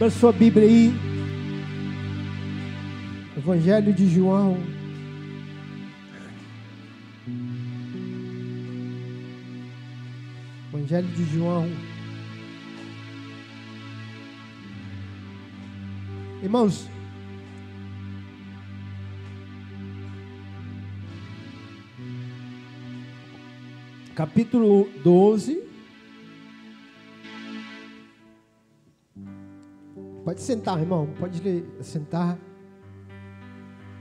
Abra sua Bíblia aí. Evangelho de João. Evangelho de João. Irmãos, capítulo 12. Pode sentar, irmão, pode sentar.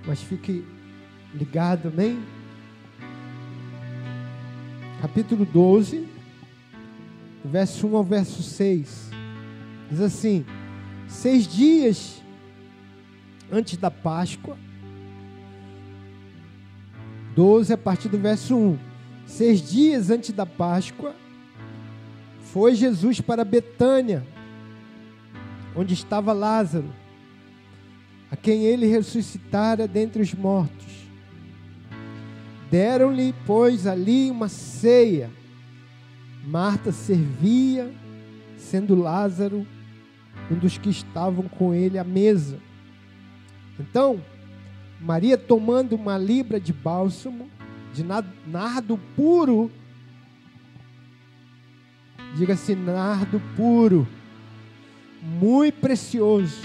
Mas fique ligado, amém? Capítulo 12, verso 1 ao verso 6. Diz assim: Seis dias antes da Páscoa, 12 a partir do verso 1. Seis dias antes da Páscoa, foi Jesus para Betânia, onde estava Lázaro, a quem ele ressuscitara dentre os mortos. Deram-lhe, pois, ali uma ceia. Marta servia, sendo Lázaro um dos que estavam com ele à mesa. Então, Maria, tomando uma libra de bálsamo, de nardo puro. Diga-se nardo puro, muito precioso.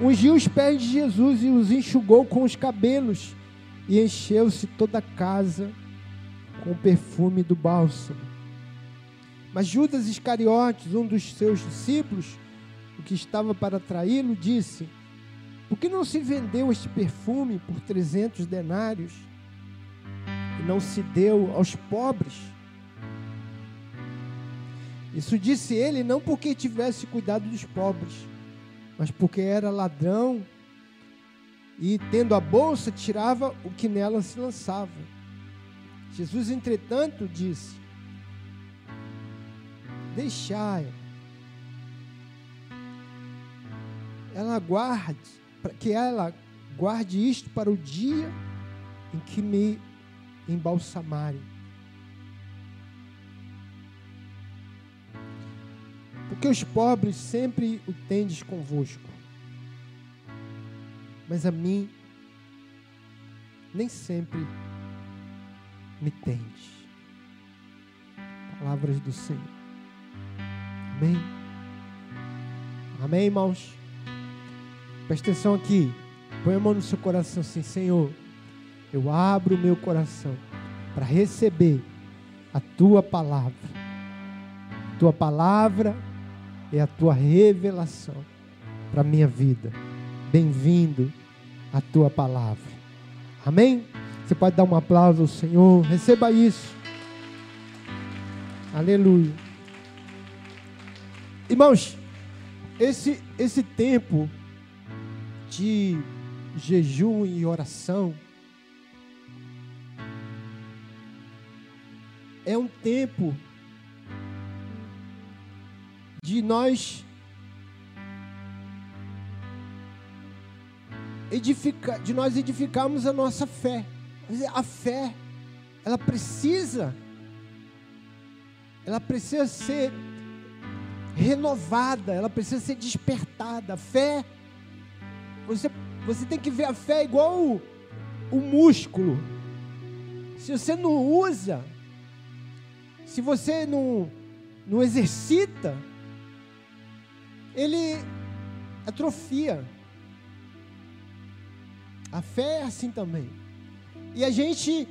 Ungiu os pés de Jesus e os enxugou com os cabelos, e encheu-se toda a casa com o perfume do bálsamo. Mas Judas Iscariotes, um dos seus discípulos, o que estava para traí-lo, disse: Por que não se vendeu este perfume por trezentos denários? e não se deu aos pobres. Isso disse ele não porque tivesse cuidado dos pobres, mas porque era ladrão e, tendo a bolsa, tirava o que nela se lançava. Jesus, entretanto, disse: Deixai, ela guarde, que ela guarde isto para o dia em que me embalsamarem. Porque os pobres sempre o tendes convosco, mas a mim nem sempre me tendes. Palavras do Senhor. Amém. Amém, irmãos. Presta atenção aqui. Põe a mão no seu coração assim, Senhor eu abro o meu coração para receber a tua palavra. Tua palavra é a tua revelação para a minha vida. Bem-vindo à tua palavra. Amém? Você pode dar um aplauso ao Senhor. Receba isso. Aleluia. Irmãos, esse, esse tempo de jejum e oração é um tempo de nós edificar, de nós edificarmos a nossa fé. A fé, ela precisa, ela precisa ser renovada, ela precisa ser despertada. A fé, você, você tem que ver a fé igual o, o músculo. Se você não usa, se você não, não exercita, ele atrofia. A fé é assim também. E a gente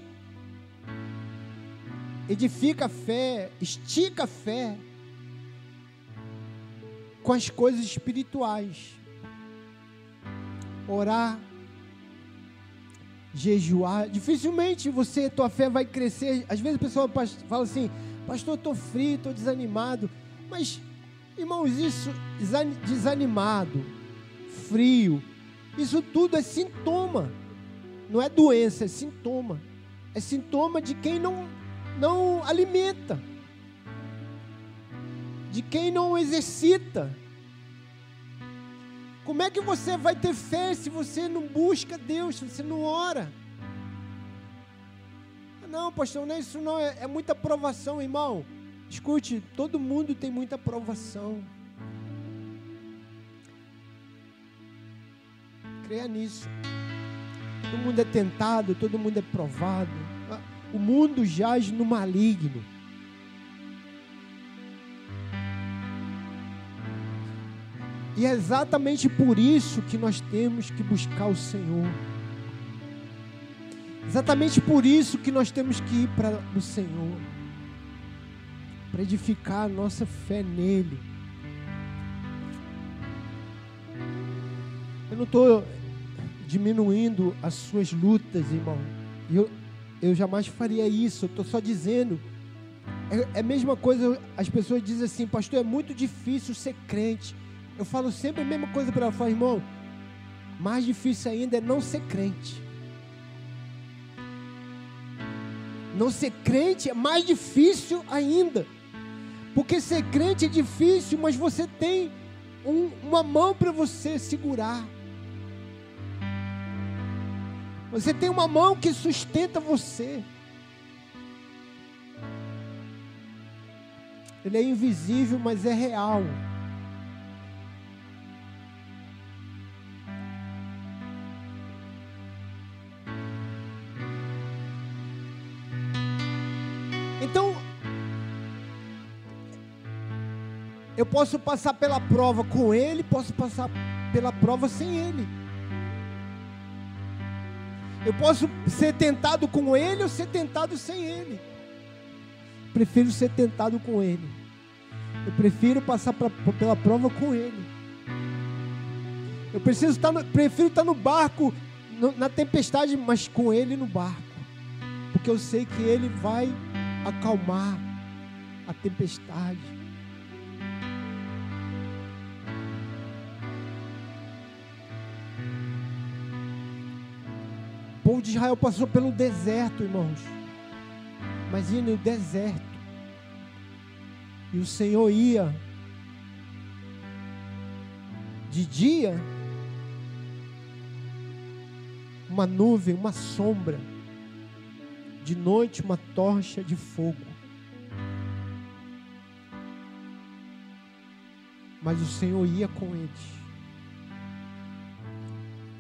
edifica a fé, estica a fé com as coisas espirituais. Orar, jejuar. Dificilmente você, tua fé vai crescer. Às vezes a pessoa fala assim: Pastor, estou frio, estou desanimado. Mas, irmãos, isso desanimado, frio, isso tudo é sintoma. Não é doença, é sintoma. É sintoma de quem não, não alimenta, de quem não exercita. Como é que você vai ter fé se você não busca Deus, se você não ora? Não, pastor, não é isso não, é, é muita provação, irmão. Escute, todo mundo tem muita provação. Creia nisso. Todo mundo é tentado, todo mundo é provado. O mundo jaz no maligno. E é exatamente por isso que nós temos que buscar o Senhor. Exatamente por isso que nós temos que ir para o Senhor. Para edificar a nossa fé nele. Eu não estou diminuindo as suas lutas, irmão. Eu, eu jamais faria isso. Eu estou só dizendo. É, é a mesma coisa, as pessoas dizem assim, pastor, é muito difícil ser crente. Eu falo sempre a mesma coisa para ela, falo, irmão, mais difícil ainda é não ser crente. Não ser crente é mais difícil ainda. Porque ser crente é difícil, mas você tem um, uma mão para você segurar. Você tem uma mão que sustenta você. Ele é invisível, mas é real. Eu posso passar pela prova com ele, posso passar pela prova sem ele. Eu posso ser tentado com ele ou ser tentado sem ele. Prefiro ser tentado com ele. Eu prefiro passar pra, pela prova com ele. Eu preciso estar no, prefiro estar no barco, no, na tempestade, mas com ele no barco. Porque eu sei que ele vai acalmar a tempestade. De Israel passou pelo deserto, irmãos. Imagine o deserto. E o Senhor ia de dia uma nuvem, uma sombra, de noite uma tocha de fogo. Mas o Senhor ia com eles.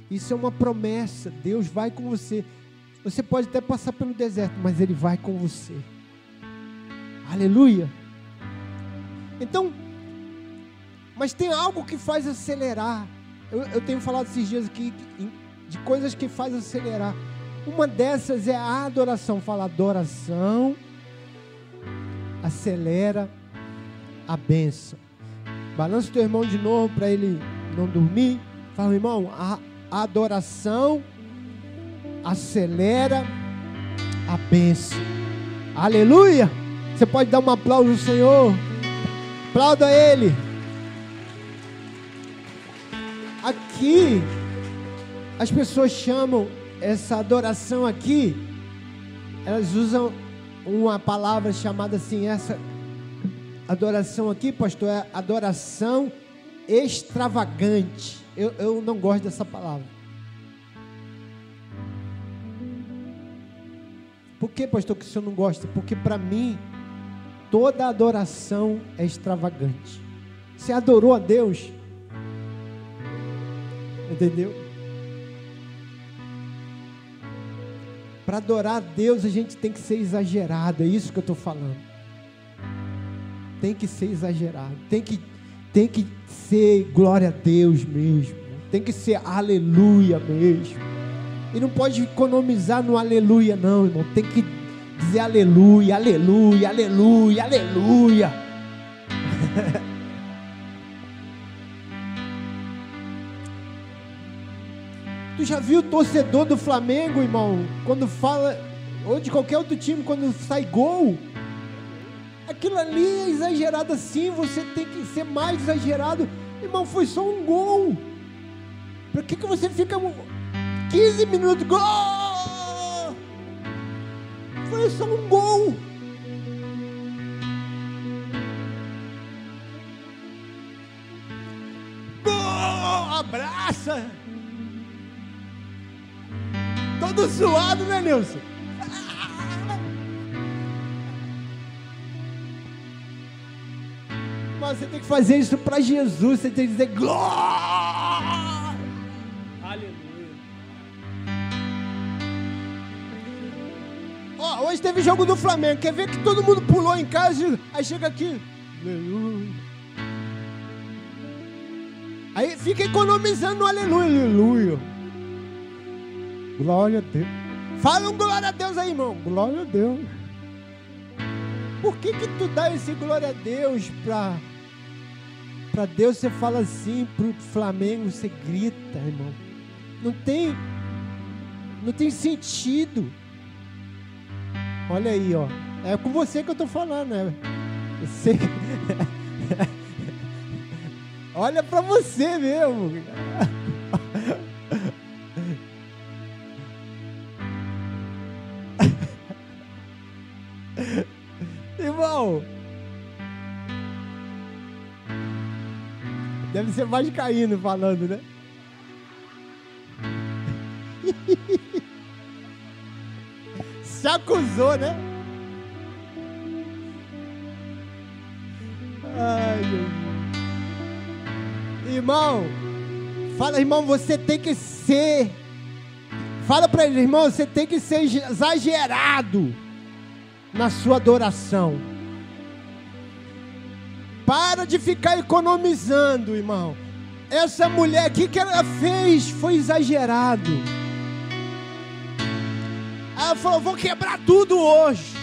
Isso é uma promessa. Deus vai com você. Você pode até passar pelo deserto, mas Ele vai com você. Aleluia. Então, mas tem algo que faz acelerar. Eu, eu tenho falado esses dias aqui de coisas que faz acelerar. Uma dessas é a adoração. Fala, adoração acelera a bênção. Balança o teu irmão de novo para ele não dormir. Fala, irmão, a adoração acelera a bênção. Aleluia! Você pode dar um aplauso ao Senhor. Aplauda Ele. Aqui, as pessoas chamam essa adoração aqui, elas usam uma palavra chamada assim, essa adoração aqui, pastor, é adoração extravagante. Eu, eu não gosto dessa palavra. Por que, pastor, que o senhor não gosta? Porque para mim, toda adoração é extravagante. Você adorou a Deus? Entendeu? Para adorar a Deus, a gente tem que ser exagerado. É isso que eu estou falando. Tem que ser exagerado. Tem que tem que ser glória a Deus mesmo. Tem que ser aleluia mesmo. E não pode economizar no aleluia, não, irmão. Tem que dizer aleluia, aleluia, aleluia, aleluia. tu já viu o torcedor do Flamengo, irmão? Quando fala, ou de qualquer outro time, quando sai gol, aquilo ali é exagerado assim, você tem que ser mais exagerado. Irmão, foi só um gol. Por que, que você fica 15 minutos? Gol! Foi só um gol. Gol! Abraça! Todo suado, né, Nilson? mas você tem que fazer isso para Jesus. Você tem que dizer glória. Aleluia. Ó, oh, hoje teve jogo do Flamengo. Quer ver que todo mundo pulou em casa? Aí chega aqui. Aleluia. Aí fica economizando aleluia, aleluia. Glória a Deus. Fala um glória a Deus aí, irmão. Glória a Deus. Por que que tu dá esse glória a Deus para para Deus você fala assim, pro Flamengo você grita, irmão. Não tem não tem sentido. Olha aí, ó. É com você que eu tô falando, né? Você... Olha para você mesmo. Deve ser caindo falando, né? Se acusou, né? Ai, Irmão, fala, irmão, você tem que ser. Fala para ele, irmão, você tem que ser exagerado na sua adoração. Para de ficar economizando, irmão. Essa mulher aqui que ela fez foi exagerado. Ela falou: vou quebrar tudo hoje.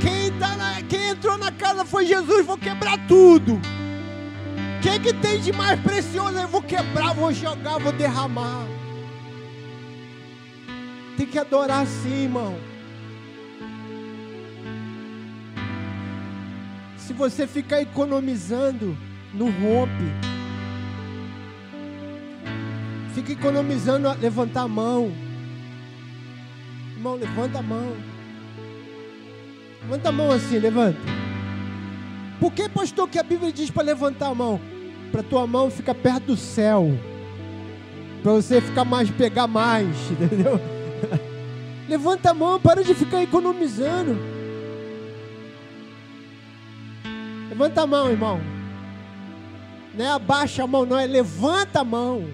Quem, tá na, quem entrou na casa foi Jesus, vou quebrar tudo. O que, que tem de mais precioso? Eu vou quebrar, vou jogar, vou derramar. Tem que adorar sim, irmão. Se você ficar economizando, não rompe. Fica economizando a levantar a mão. Irmão, levanta a mão. Levanta a mão assim, levanta. Por que, pastor, que a Bíblia diz para levantar a mão? Para tua mão ficar perto do céu. Para você ficar mais, pegar mais, entendeu? Levanta a mão, para de ficar economizando. Levanta a mão, irmão. Não é abaixa a mão, não, é levanta a mão.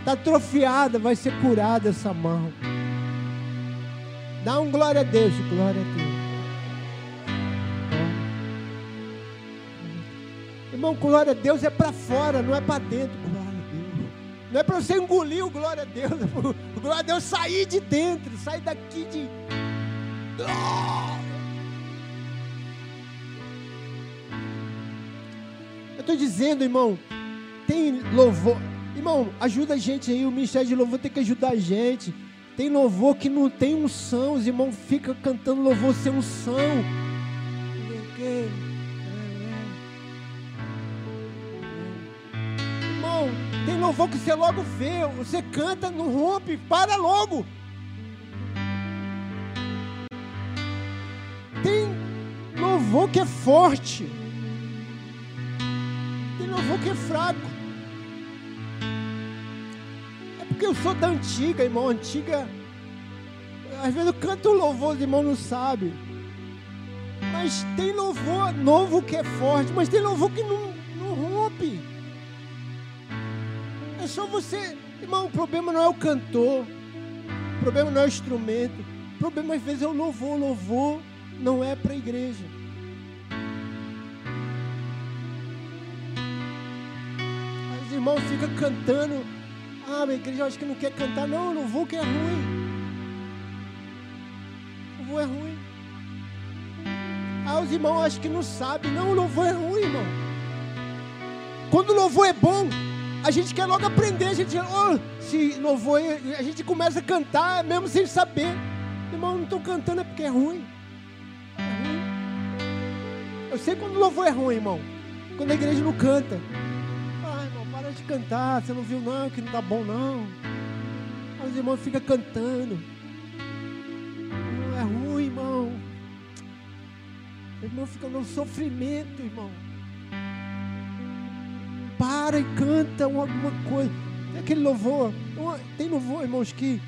Está atrofiada, vai ser curada essa mão. Dá um glória a Deus, glória a Deus. Irmão, glória a Deus é para fora, não é para dentro. Glória a Deus. Não é para você engolir o glória a Deus. O glória a Deus sair de dentro, sair daqui de. Oh! Estou dizendo, irmão, tem louvor. Irmão, ajuda a gente aí. O Ministério de Louvor tem que ajudar a gente. Tem louvor que não tem unção. Os irmãos ficam cantando louvor sem unção. Irmão, tem louvor que você logo vê. Você canta, não rompe, para logo. Tem louvor que é forte louvor que é fraco. É porque eu sou da antiga, irmão. Antiga. Às vezes eu canto louvor, os irmãos não sabem. Mas tem louvor novo que é forte, mas tem louvor que não, não rompe. É só você. Irmão, o problema não é o cantor. O problema não é o instrumento. O problema às vezes é o louvor. O louvor não é para a igreja. Irmão fica cantando. Ah, minha igreja acho que não quer cantar. Não, não vou que é ruim. O louvor é ruim. Ah, os irmãos acham que não sabem. Não, o louvor é ruim, irmão. Quando o louvor é bom, a gente quer logo aprender. A gente, oh, se louvor, a gente começa a cantar mesmo sem saber. Irmão, não estou cantando é porque é ruim. É ruim. Eu sei quando o louvor é ruim, irmão. Quando a igreja não canta de cantar, você não viu não, que não tá bom não. Aí os irmãos ficam cantando. É ruim, irmão. O irmão fica no sofrimento, irmão. Para e canta alguma coisa. Tem aquele louvor. Tem louvor, irmãos, que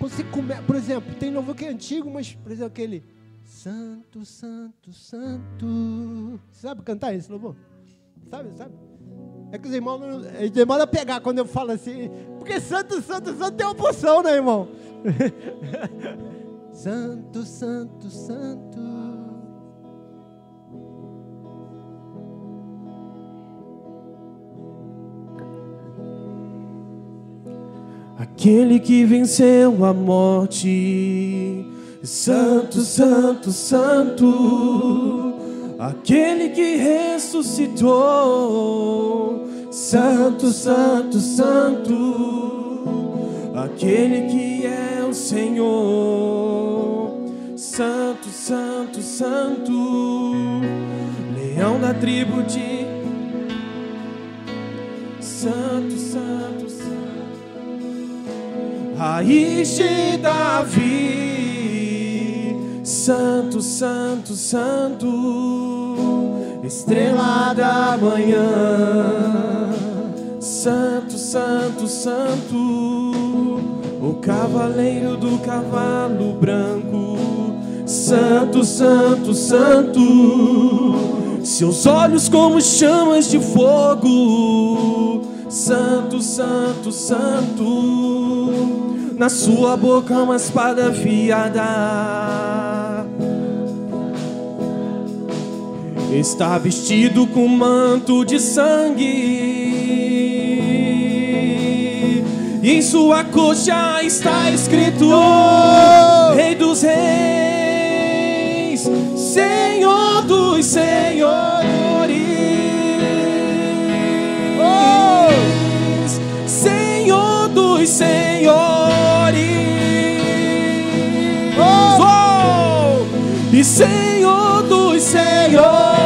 você come, por exemplo, tem louvor que é antigo, mas, por exemplo, aquele Santo, Santo, Santo. Sabe cantar esse louvor? Sabe, sabe? É que os irmãos eles demoram a pegar quando eu falo assim. Porque santo, santo, santo tem uma porção, né, irmão? Santo, Santo, Santo. Aquele que venceu a morte, Santo, Santo, Santo. Aquele que ressuscitou, Santo, Santo, Santo. Aquele que é o Senhor, Santo, Santo, Santo. Leão da tribo de Santo, Santo, Santo. Raiz de Davi, Santo, Santo, Santo, estrela da manhã, Santo, Santo, Santo, o cavaleiro do cavalo branco, Santo, Santo, Santo, seus olhos como chamas de fogo, Santo, Santo, Santo. Na sua boca uma espada afiada. Está vestido com manto de sangue. E em sua coxa está escrito: oh! Rei dos Reis, Senhor dos Senhores. Oh! Senhor dos Senhores. e Senhor dos Senhores.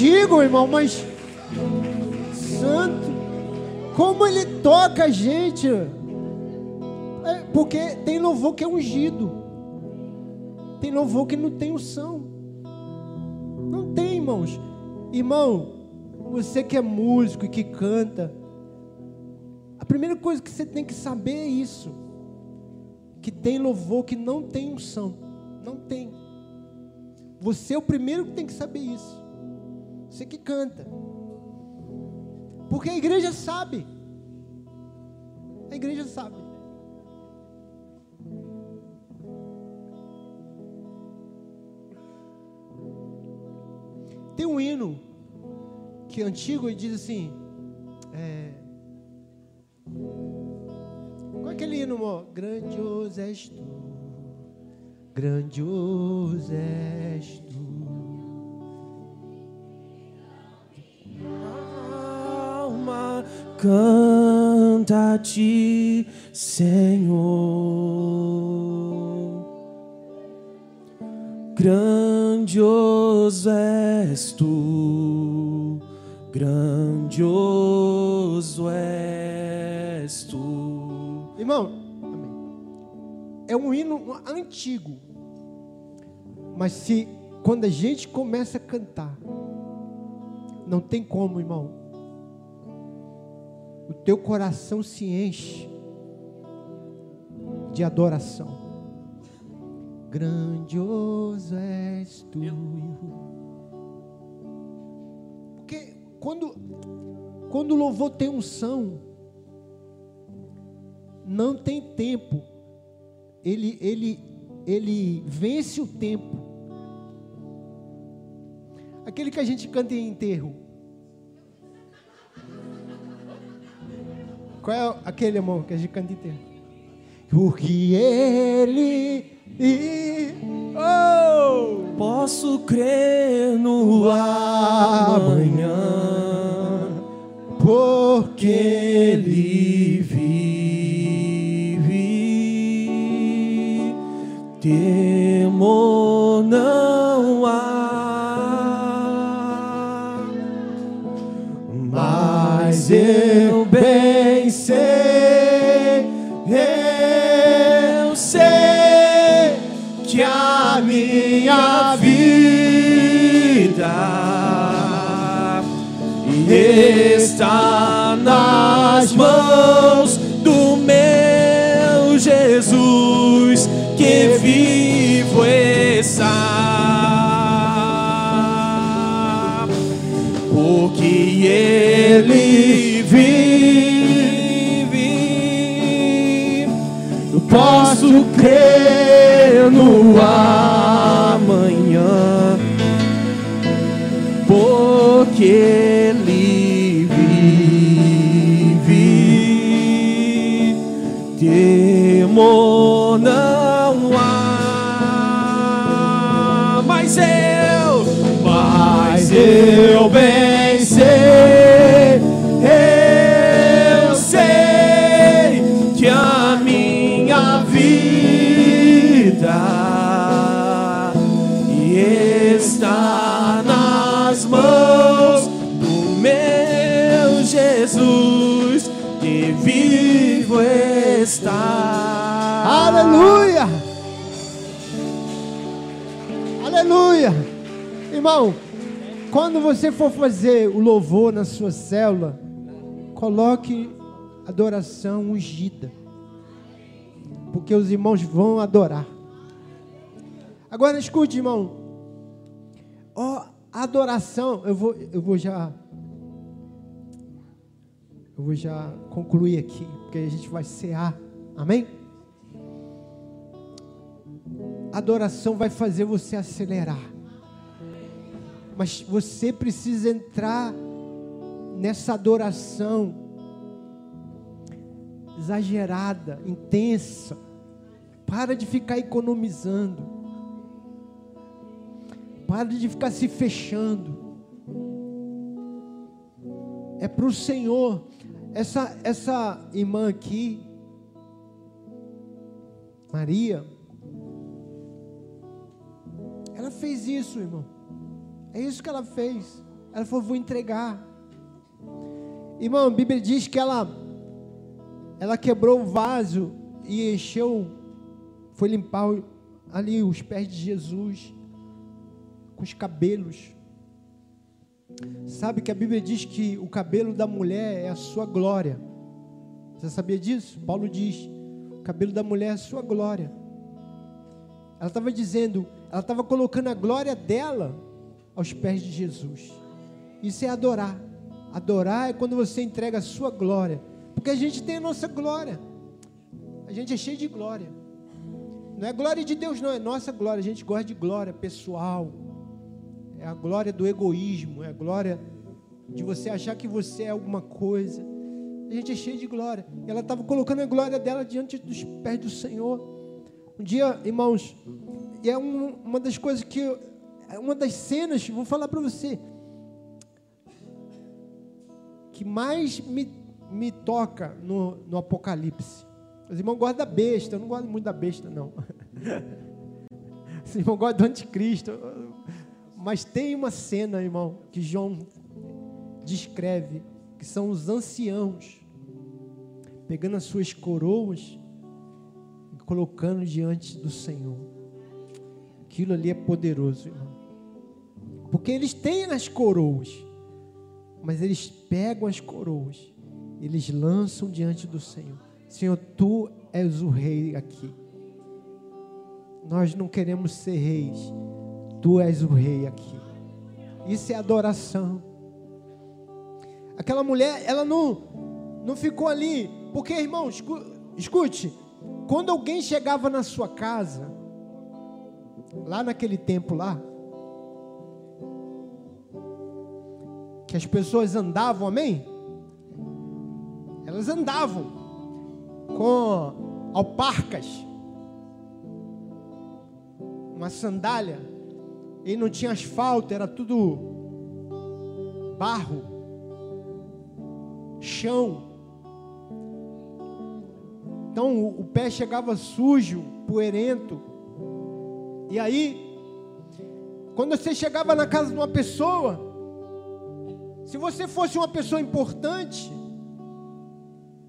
Antigo, irmão, mas santo. Como ele toca a gente. É porque tem louvor que é ungido. Tem louvor que não tem unção. Não tem, irmãos. Irmão, você que é músico e que canta, a primeira coisa que você tem que saber é isso: que tem louvor que não tem unção. Não tem. Você é o primeiro que tem que saber isso. Você que canta. Porque a igreja sabe. A igreja sabe. Tem um hino que é antigo e diz assim: é, Qual é aquele hino, amor? Grandioso és tu, grandioso és tu. Alma canta-te, Senhor grandioso és tu, grandioso és tu. Irmão, é um hino antigo, mas se quando a gente começa a cantar, não tem como, irmão. O teu coração se enche de adoração. Grandioso és tu. Porque quando, quando o louvor tem unção, não tem tempo. Ele, ele, ele vence o tempo. Aquele que a gente canta em enterro. Qual é aquele amor que a gente canta em enterro? Porque ele e oh, posso crer no amanhã, porque Ele vive. Temor está nas mãos do meu Jesus que vivo está, porque Ele vive, posso crer no ar. Quando você for fazer o louvor na sua célula, coloque adoração ungida. Porque os irmãos vão adorar. Agora escute, irmão. Ó, adoração, eu vou, eu vou já eu vou já concluir aqui, porque a gente vai cear. Amém? Adoração vai fazer você acelerar. Mas você precisa entrar nessa adoração exagerada, intensa. Para de ficar economizando. Para de ficar se fechando. É para o Senhor. Essa, essa irmã aqui, Maria, ela fez isso, irmão. É isso que ela fez. Ela falou: vou entregar. Irmão, a Bíblia diz que ela, ela quebrou o vaso e encheu, foi limpar ali os pés de Jesus com os cabelos. Sabe que a Bíblia diz que o cabelo da mulher é a sua glória. Você sabia disso? Paulo diz: o cabelo da mulher é a sua glória. Ela estava dizendo, ela estava colocando a glória dela aos pés de Jesus. Isso é adorar. Adorar é quando você entrega a sua glória. Porque a gente tem a nossa glória. A gente é cheio de glória. Não é glória de Deus, não, é nossa glória. A gente gosta de glória pessoal. É a glória do egoísmo, é a glória de você achar que você é alguma coisa. A gente é cheio de glória. Ela estava colocando a glória dela diante dos pés do Senhor. Um dia, irmãos, e é um- uma das coisas que, uma das cenas, vou falar para você, que mais me, me toca no, no Apocalipse. Os irmãos gostam da besta, eu não gosto muito da besta, não. Os irmãos gostam do anticristo. Mas tem uma cena, irmão, que João descreve, que são os anciãos pegando as suas coroas e colocando diante do Senhor. Aquilo ali é poderoso, irmão. Porque eles têm as coroas, mas eles pegam as coroas, eles lançam diante do Senhor. Senhor, tu és o rei aqui. Nós não queremos ser reis, tu és o rei aqui. Isso é adoração. Aquela mulher, ela não, não ficou ali, porque, irmão, escu- escute, quando alguém chegava na sua casa, lá naquele tempo lá, que as pessoas andavam, amém? Elas andavam com alparcas, uma sandália, e não tinha asfalto, era tudo barro, chão. Então o, pé chegava sujo, poeirento. E aí, quando você chegava na casa de uma pessoa, se você fosse uma pessoa importante,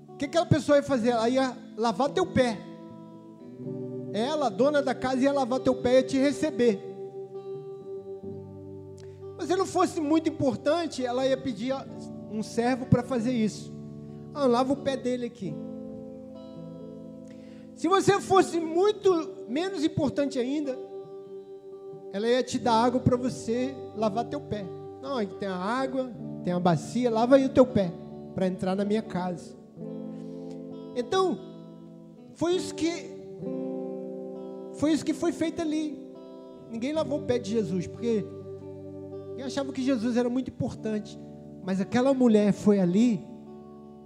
o que aquela pessoa ia fazer? Ela ia lavar teu pé. Ela, dona da casa, ia lavar teu pé e te receber. Mas se não fosse muito importante, ela ia pedir um servo para fazer isso. Ah, lava o pé dele aqui. Se você fosse muito menos importante ainda, ela ia te dar água para você lavar teu pé. Não, aqui tem a água, tem a bacia, lava aí o teu pé para entrar na minha casa. Então, foi isso que foi isso que foi feito ali. Ninguém lavou o pé de Jesus, porque eu achava que Jesus era muito importante. Mas aquela mulher foi ali,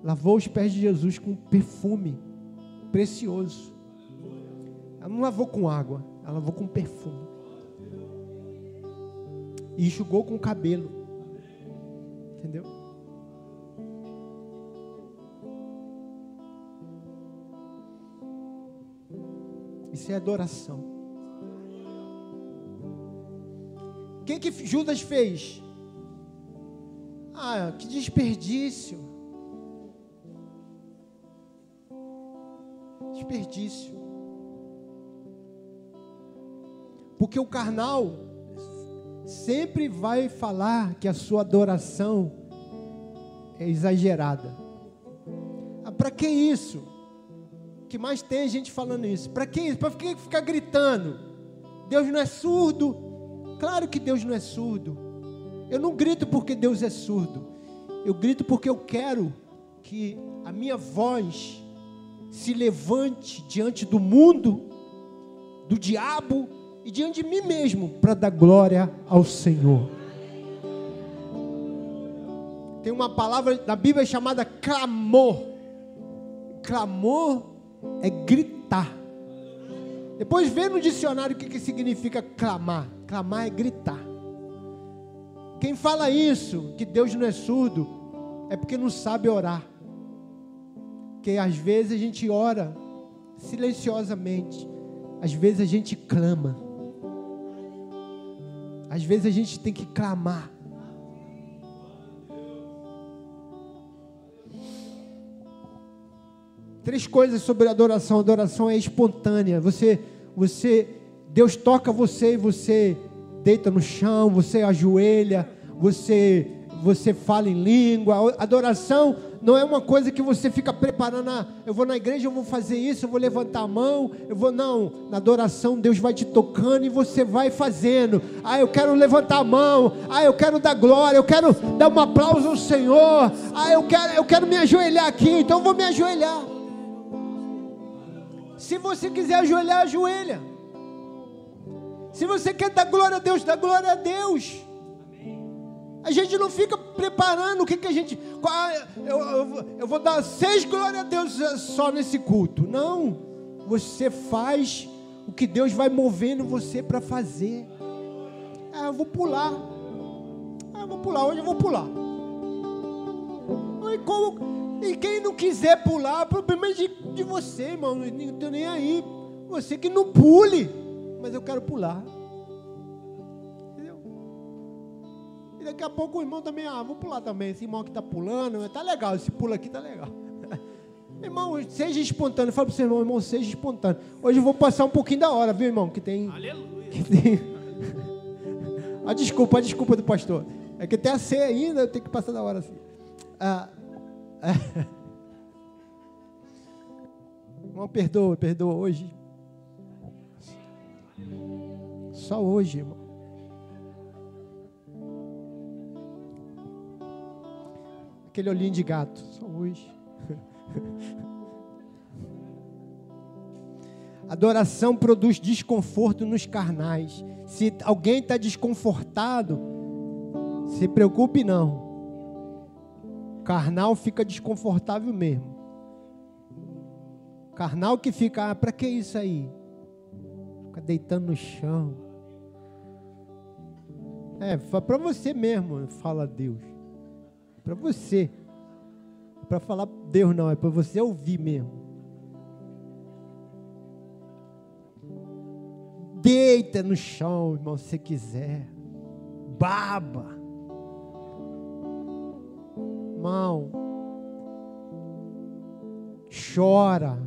lavou os pés de Jesus com perfume precioso. Ela não lavou com água, ela lavou com perfume. E enxugou com o cabelo. Entendeu? Isso é adoração. O que, que Judas fez? Ah, que desperdício. Desperdício. Porque o carnal sempre vai falar que a sua adoração é exagerada. Ah, Para que isso? Que mais tem gente falando isso? Para que isso? Para ficar gritando? Deus não é surdo? Claro que Deus não é surdo. Eu não grito porque Deus é surdo. Eu grito porque eu quero que a minha voz se levante diante do mundo, do diabo e diante de mim mesmo para dar glória ao Senhor. Tem uma palavra na Bíblia chamada clamor. Clamor é gritar. Depois vê no dicionário o que, que significa clamar. Clamar é gritar. Quem fala isso, que Deus não é surdo, é porque não sabe orar. Porque às vezes a gente ora silenciosamente, às vezes a gente clama, às vezes a gente tem que clamar. Três coisas sobre adoração. Adoração é espontânea. Você, você, Deus toca você e você deita no chão, você ajoelha, você, você fala em língua. Adoração não é uma coisa que você fica preparando. Ah, eu vou na igreja, eu vou fazer isso, eu vou levantar a mão, eu vou não. Na adoração Deus vai te tocando e você vai fazendo. Ah, eu quero levantar a mão. Ah, eu quero dar glória. Eu quero dar um aplauso ao Senhor. Ah, eu quero, eu quero me ajoelhar aqui. Então eu vou me ajoelhar. Se você quiser ajoelhar, ajoelha. Se você quer dar glória a Deus, dá glória a Deus. A gente não fica preparando o que, que a gente. Eu, eu, eu vou dar seis glórias a Deus só nesse culto. Não. Você faz o que Deus vai movendo você para fazer. Ah, eu vou pular. Ah, eu vou pular. Hoje eu vou pular. E, como, e quem não quiser pular, o problema é de, de você, irmão. Não estou nem aí. Você que não pule. Mas eu quero pular. Daqui a pouco o irmão também, ah, vou pular também. Esse irmão que está pulando, tá legal, esse pulo aqui tá legal. irmão, seja espontâneo. Fala para o seu irmão, irmão, seja espontâneo. Hoje eu vou passar um pouquinho da hora, viu, irmão? Que tem. Aleluia. Que tem... a desculpa, a desculpa do pastor. É que tem a ceia ainda, eu tenho que passar da hora assim. Ah, ah. Irmão, perdoa, perdoa hoje. Só hoje, irmão. Aquele olhinho de gato, só hoje. Adoração produz desconforto nos carnais. Se alguém está desconfortado, se preocupe não. Carnal fica desconfortável mesmo. Carnal que fica, ah, para que isso aí? Fica deitando no chão. É, para você mesmo, fala Deus para você. Para falar Deus não, é para você ouvir mesmo. Deita no chão, irmão, se quiser. Baba. Irmão. Chora.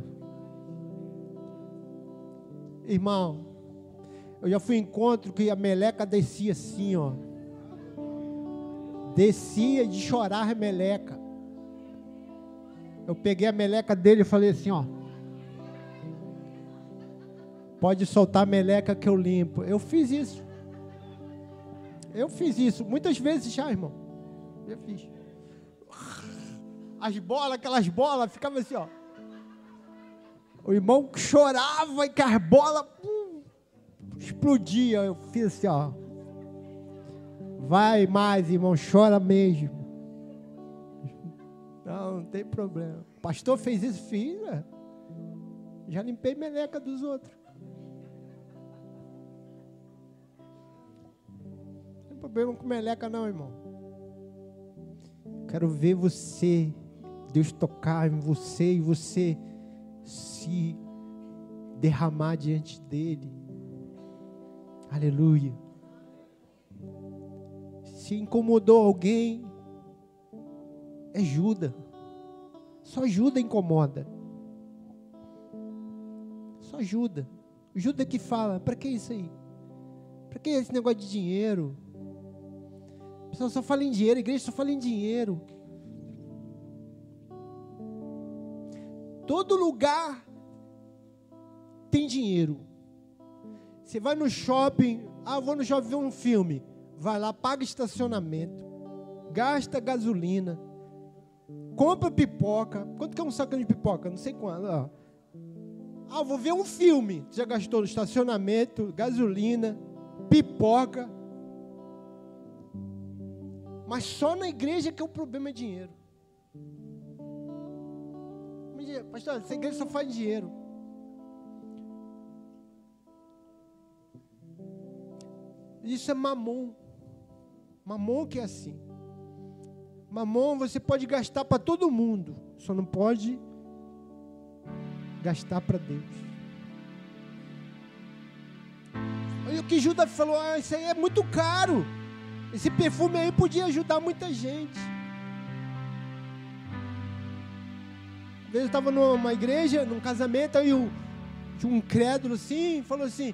Irmão, eu já fui em encontro que a meleca descia assim, ó descia de chorar meleca. Eu peguei a meleca dele e falei assim, ó. Pode soltar a meleca que eu limpo. Eu fiz isso. Eu fiz isso muitas vezes já, irmão. Eu fiz. As bolas, aquelas bolas, ficava assim, ó. O irmão chorava e que as bolas uh, explodia. Eu fiz assim, ó. Vai mais, irmão, chora mesmo. Não, não tem problema. O pastor fez isso, fiz. Né? Já limpei meleca dos outros. Não tem problema com meleca, não, irmão. Quero ver você, Deus tocar em você e você se derramar diante dele. Aleluia. Se incomodou alguém, é Judas. Só Judas incomoda. Só Judas. O Judas que fala, para que isso aí? Para que esse negócio de dinheiro? O pessoal só fala em dinheiro, a igreja só fala em dinheiro. Todo lugar tem dinheiro. Você vai no shopping, ah, vou no shopping ver um filme. Vai lá, paga estacionamento, gasta gasolina, compra pipoca. Quanto que é um sacão de pipoca? Não sei quanto. Ah, vou ver um filme. Já gastou no estacionamento, gasolina, pipoca. Mas só na igreja que o problema é dinheiro. Pastor, essa igreja só faz dinheiro. Isso é mamon. Mamon que é assim. Mamon você pode gastar para todo mundo, só não pode gastar para Deus. Olha o que Judas falou: ah, isso aí é muito caro. Esse perfume aí podia ajudar muita gente. Uma vez eu estava numa igreja, num casamento, aí um, um crédulo assim, falou assim: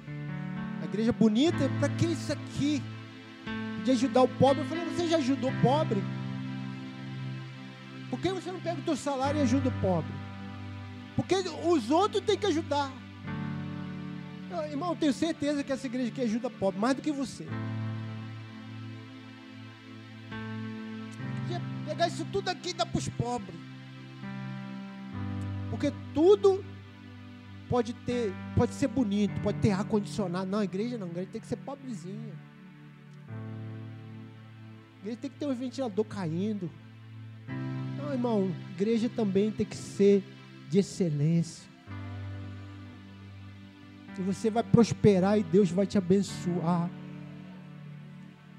a igreja bonita, para que isso aqui? De ajudar o pobre. Eu falei: você já ajudou o pobre? Por que você não pega o teu salário e ajuda o pobre? Porque os outros têm que ajudar. Eu, irmão, eu tenho certeza que essa igreja aqui ajuda pobre, mais do que você. Pegar isso tudo aqui e dar para os pobres. Porque tudo pode ter, pode ser bonito, pode ter ar condicionado. Não, a igreja não, a igreja tem que ser pobrezinha. Igreja tem que ter um ventilador caindo. Não, irmão, igreja também tem que ser de excelência. E você vai prosperar e Deus vai te abençoar.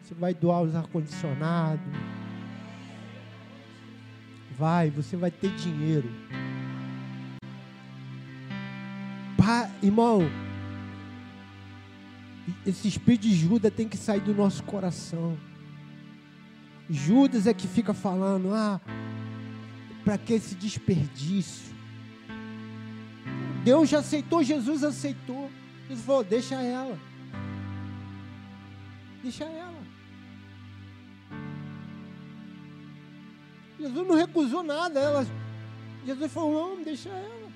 Você vai doar os ar-condicionado. Vai, você vai ter dinheiro. Irmão, esse espírito de Judas tem que sair do nosso coração. Judas é que fica falando, ah, para que esse desperdício? Deus já aceitou, Jesus aceitou. Jesus falou: deixa ela. Deixa ela. Jesus não recusou nada. Ela, Jesus falou: não, deixa ela.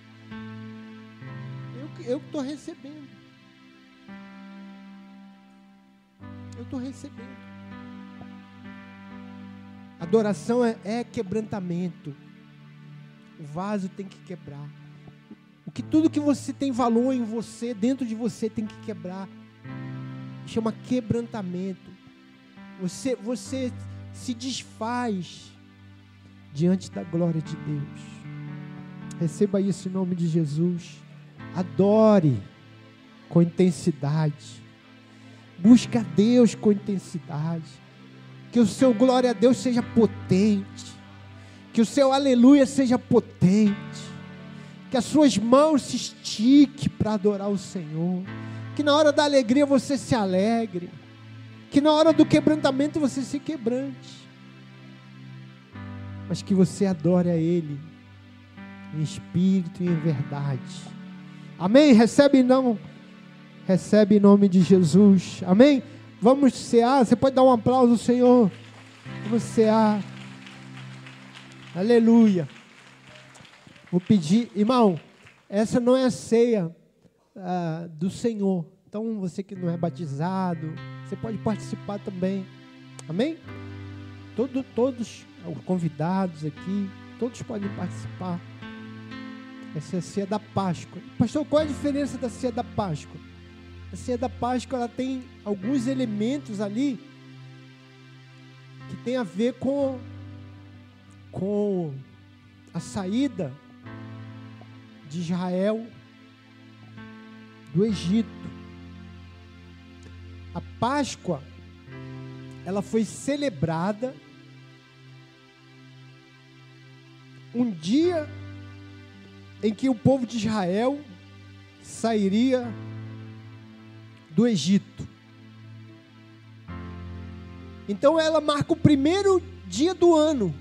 Eu estou recebendo. Eu estou recebendo. Adoração é, é quebrantamento. O vaso tem que quebrar. O que tudo que você tem valor em você, dentro de você, tem que quebrar. Chama quebrantamento. Você, você se desfaz diante da glória de Deus. Receba isso em nome de Jesus. Adore com intensidade. Busque a Deus com intensidade. Que o seu glória a Deus seja potente. Que o seu aleluia seja potente. Que as suas mãos se estique para adorar o Senhor. Que na hora da alegria você se alegre. Que na hora do quebrantamento você se quebrante. Mas que você adore a Ele em espírito e em verdade. Amém? Recebe não? Recebe em nome de Jesus. Amém? Vamos cear. Você pode dar um aplauso ao Senhor. Vamos cear. Aleluia. Vou pedir, irmão, essa não é a ceia ah, do Senhor. Então, você que não é batizado, você pode participar também. Amém? Todo, todos os convidados aqui, todos podem participar. Essa é a ceia da Páscoa. Pastor, qual é a diferença da ceia da Páscoa? A ceia da Páscoa ela tem alguns elementos ali que tem a ver com com a saída de Israel do Egito. A Páscoa ela foi celebrada um dia em que o povo de Israel sairia do Egito. Então ela marca o primeiro dia do ano.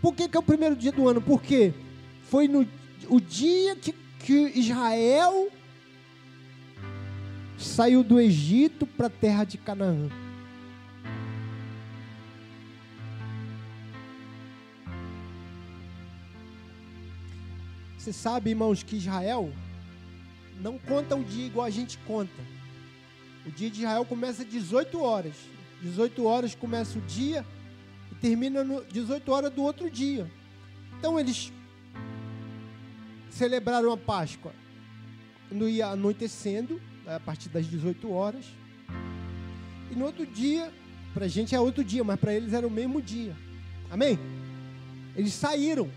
Por que, que é o primeiro dia do ano? Porque foi no o dia que, que Israel saiu do Egito para a terra de Canaã. Você sabe, irmãos, que Israel não conta o dia igual a gente conta. O dia de Israel começa às 18 horas. 18 horas começa o dia e termina no 18 horas do outro dia. Então eles celebraram a Páscoa no ia anoitecendo, a partir das 18 horas. E no outro dia, para a gente é outro dia, mas para eles era o mesmo dia. Amém? Eles saíram.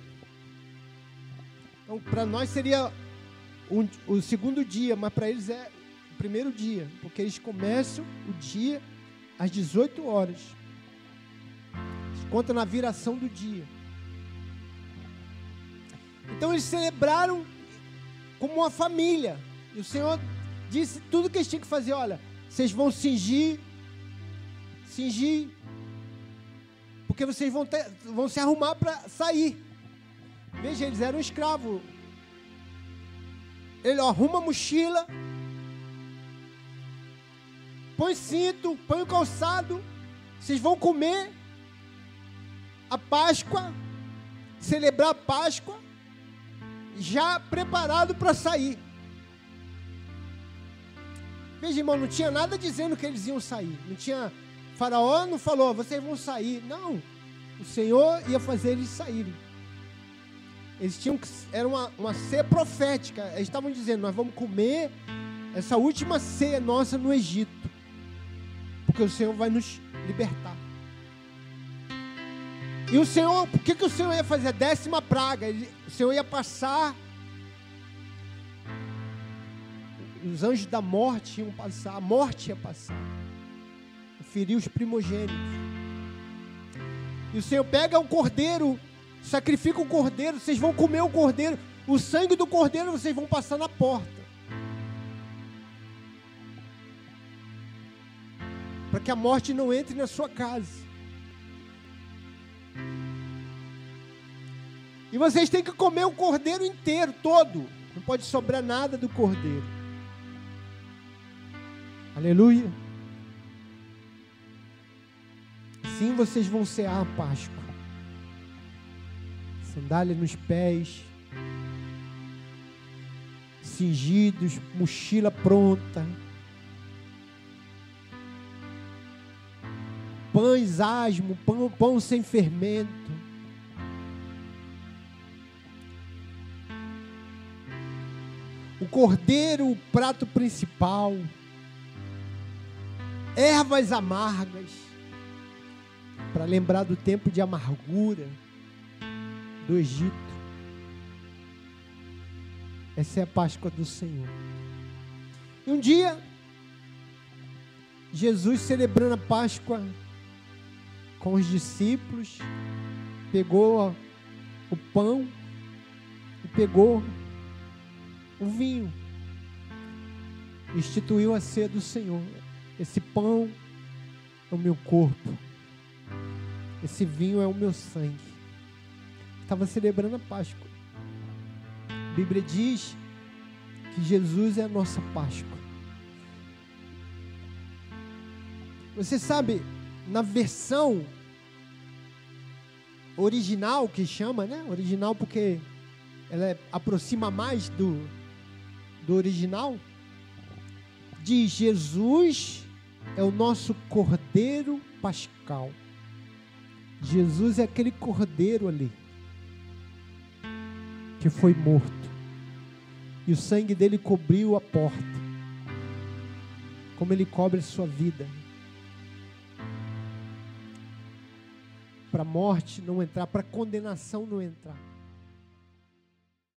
Então, para nós seria um, o segundo dia, mas para eles é o primeiro dia, porque eles começam o dia às 18 horas. Conta na viração do dia. Então eles celebraram como uma família. E o Senhor disse tudo que eles tinham que fazer. Olha, vocês vão cingir, cingir, porque vocês vão, ter, vão se arrumar para sair. Veja, eles eram escravos. Ele arruma a mochila, põe cinto, põe o calçado. Vocês vão comer a Páscoa, celebrar a Páscoa já preparado para sair. Veja, irmão, não tinha nada dizendo que eles iam sair. Não tinha. Faraó não falou, vocês vão sair. Não. O Senhor ia fazer eles saírem. Eles tinham que. Era uma, uma ceia profética. Eles estavam dizendo: nós vamos comer essa última ceia nossa no Egito. Porque o Senhor vai nos libertar. E o Senhor, por que, que o Senhor ia fazer a décima praga? Ele, o Senhor ia passar. Os anjos da morte iam passar, a morte ia passar. Ferir os primogênitos. E o Senhor pega o cordeiro, sacrifica o cordeiro, vocês vão comer o cordeiro, o sangue do cordeiro vocês vão passar na porta. Para que a morte não entre na sua casa. E vocês têm que comer o cordeiro inteiro, todo. Não pode sobrar nada do cordeiro. Aleluia. Sim, vocês vão cear a Páscoa. Sandália nos pés, cingidos, mochila pronta. Pães asmo, pão, pão sem fermento. o cordeiro, o prato principal, ervas amargas, para lembrar do tempo de amargura do Egito. Essa é a Páscoa do Senhor. E um dia, Jesus celebrando a Páscoa com os discípulos, pegou o pão e pegou o vinho. Instituiu a ceia do Senhor. Esse pão é o meu corpo. Esse vinho é o meu sangue. Estava celebrando a Páscoa. A Bíblia diz que Jesus é a nossa Páscoa. Você sabe, na versão original que chama, né? Original porque ela é, aproxima mais do, do original, diz: Jesus é o nosso cordeiro pascal. Jesus é aquele cordeiro ali. Que foi morto. E o sangue dele cobriu a porta. Como ele cobre a sua vida. Para a morte não entrar, para a condenação não entrar.